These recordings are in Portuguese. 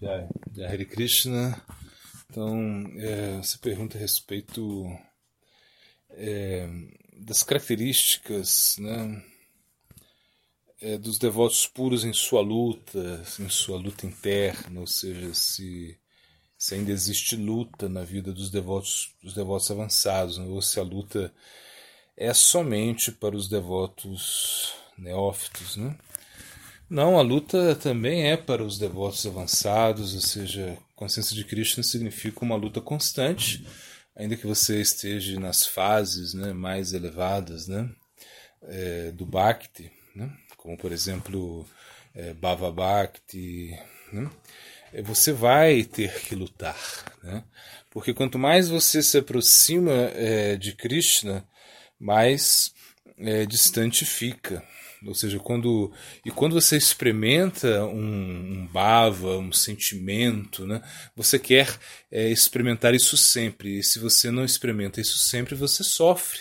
Jai, Hare Krishna. Então, é, você pergunta a respeito é, das características né, é, dos devotos puros em sua luta, em sua luta interna, ou seja, se, se ainda existe luta na vida dos devotos, dos devotos avançados, né, ou se a luta é somente para os devotos neófitos. Né? Não, a luta também é para os devotos avançados, ou seja, consciência de Krishna significa uma luta constante, ainda que você esteja nas fases né, mais elevadas né, é, do Bhakti, né, como por exemplo é, Bhava Bhakti, né, é, você vai ter que lutar. Né, porque quanto mais você se aproxima é, de Krishna, mais é, distante fica. Ou seja, quando e quando você experimenta um, um bava, um sentimento, né, você quer é, experimentar isso sempre. E se você não experimenta isso sempre, você sofre.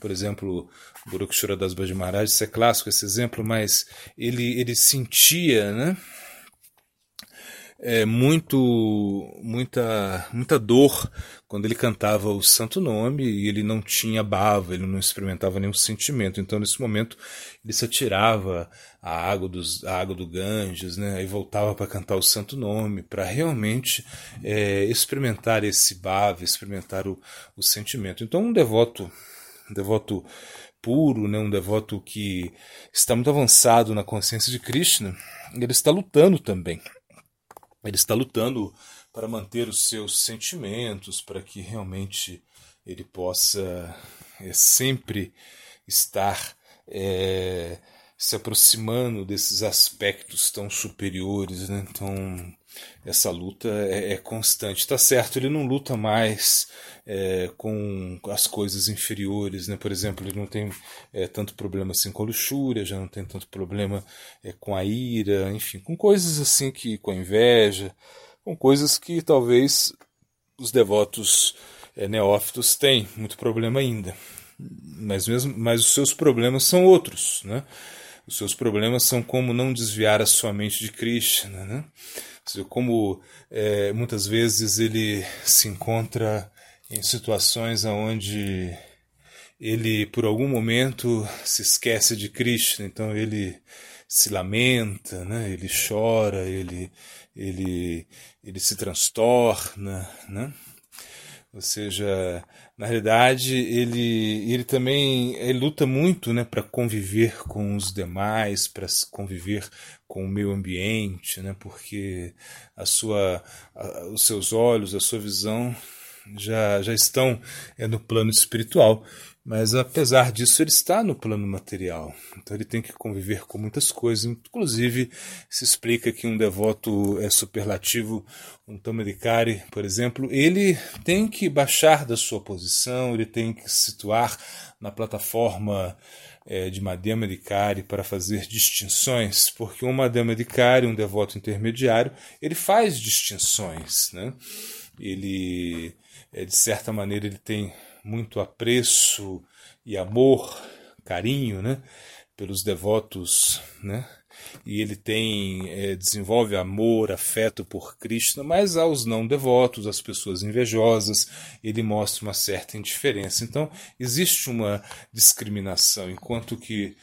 Por exemplo, Burukshura das Bhajan Maharaj, isso é clássico esse exemplo, mas ele, ele sentia, né? É, muito, muita, muita dor quando ele cantava o santo nome e ele não tinha bava, ele não experimentava nenhum sentimento. Então, nesse momento, ele se atirava a água, dos, a água do Ganges, né? e voltava para cantar o santo nome, para realmente é, experimentar esse bava, experimentar o, o sentimento. Então, um devoto, um devoto puro, né? um devoto que está muito avançado na consciência de Krishna, ele está lutando também ele está lutando para manter os seus sentimentos, para que realmente ele possa é, sempre estar é, se aproximando desses aspectos tão superiores. Né? Então, essa luta é, é constante. Está certo, ele não luta mais é, com as coisas inferiores. Né? Por exemplo, ele não tem é, tanto problema assim com a luxúria, já não tem tanto problema é, com a ira, enfim, com coisas assim que com a inveja, com coisas que talvez os devotos é, neófitos têm muito problema ainda. Mas, mesmo, mas os seus problemas são outros. Né? Os seus problemas são como não desviar a sua mente de Krishna, né? Como é, muitas vezes ele se encontra em situações onde ele, por algum momento, se esquece de Krishna, então ele se lamenta, né? ele chora, ele, ele, ele se transtorna, né? Ou seja, na realidade ele, ele também ele luta muito né, para conviver com os demais, para conviver com o meio ambiente, né? porque a sua, a, os seus olhos, a sua visão já, já estão é, no plano espiritual, mas apesar disso ele está no plano material. Então ele tem que conviver com muitas coisas. Inclusive se explica que um devoto é superlativo, um Tamadikari, por exemplo, ele tem que baixar da sua posição, ele tem que se situar na plataforma é, de Madhyama Dikari para fazer distinções, porque um Madhyama Dikari, um devoto intermediário, ele faz distinções. Né? Ele, é, de certa maneira, ele tem muito apreço e amor, carinho né? pelos devotos né? e ele tem é, desenvolve amor, afeto por Krishna, mas aos não devotos, às pessoas invejosas, ele mostra uma certa indiferença. Então existe uma discriminação, enquanto que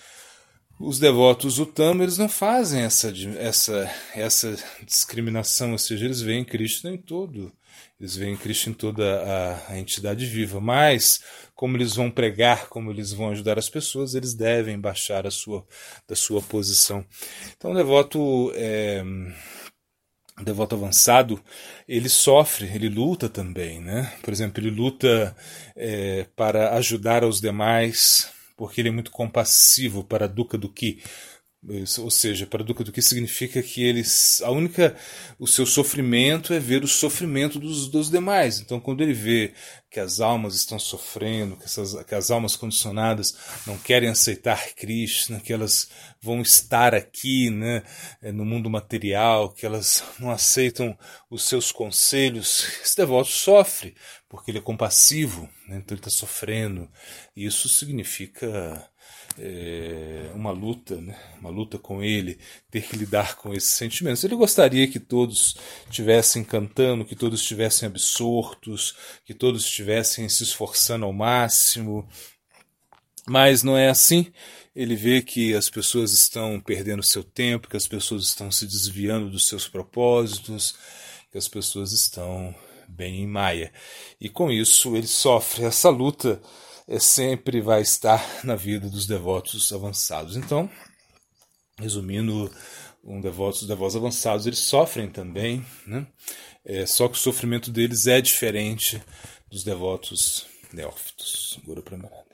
os devotos Utama eles não fazem essa, essa, essa discriminação, ou seja, eles veem Krishna em todo eles veem Cristo em toda a, a, entidade viva, mas como eles vão pregar, como eles vão ajudar as pessoas, eles devem baixar a sua, da sua posição. Então, o devoto, é, o devoto avançado, ele sofre, ele luta também, né? Por exemplo, ele luta é, para ajudar aos demais, porque ele é muito compassivo para a Duca do que ou seja, para Dukkha, do que significa que eles, a única, o seu sofrimento é ver o sofrimento dos, dos demais. Então, quando ele vê que as almas estão sofrendo, que, essas, que as almas condicionadas não querem aceitar Krishna, que elas vão estar aqui, né, no mundo material, que elas não aceitam os seus conselhos, esse devoto sofre, porque ele é compassivo, né, então ele está sofrendo. Isso significa é, uma luta, né? uma luta com ele, ter que lidar com esses sentimentos. Ele gostaria que todos estivessem cantando, que todos estivessem absortos, que todos estivessem se esforçando ao máximo, mas não é assim. Ele vê que as pessoas estão perdendo seu tempo, que as pessoas estão se desviando dos seus propósitos, que as pessoas estão bem em maia. E com isso ele sofre essa luta sempre vai estar na vida dos devotos avançados. Então, resumindo, um devotos, os devotos avançados eles sofrem também, né? É, só que o sofrimento deles é diferente dos devotos neófitos. Guru Pramananda.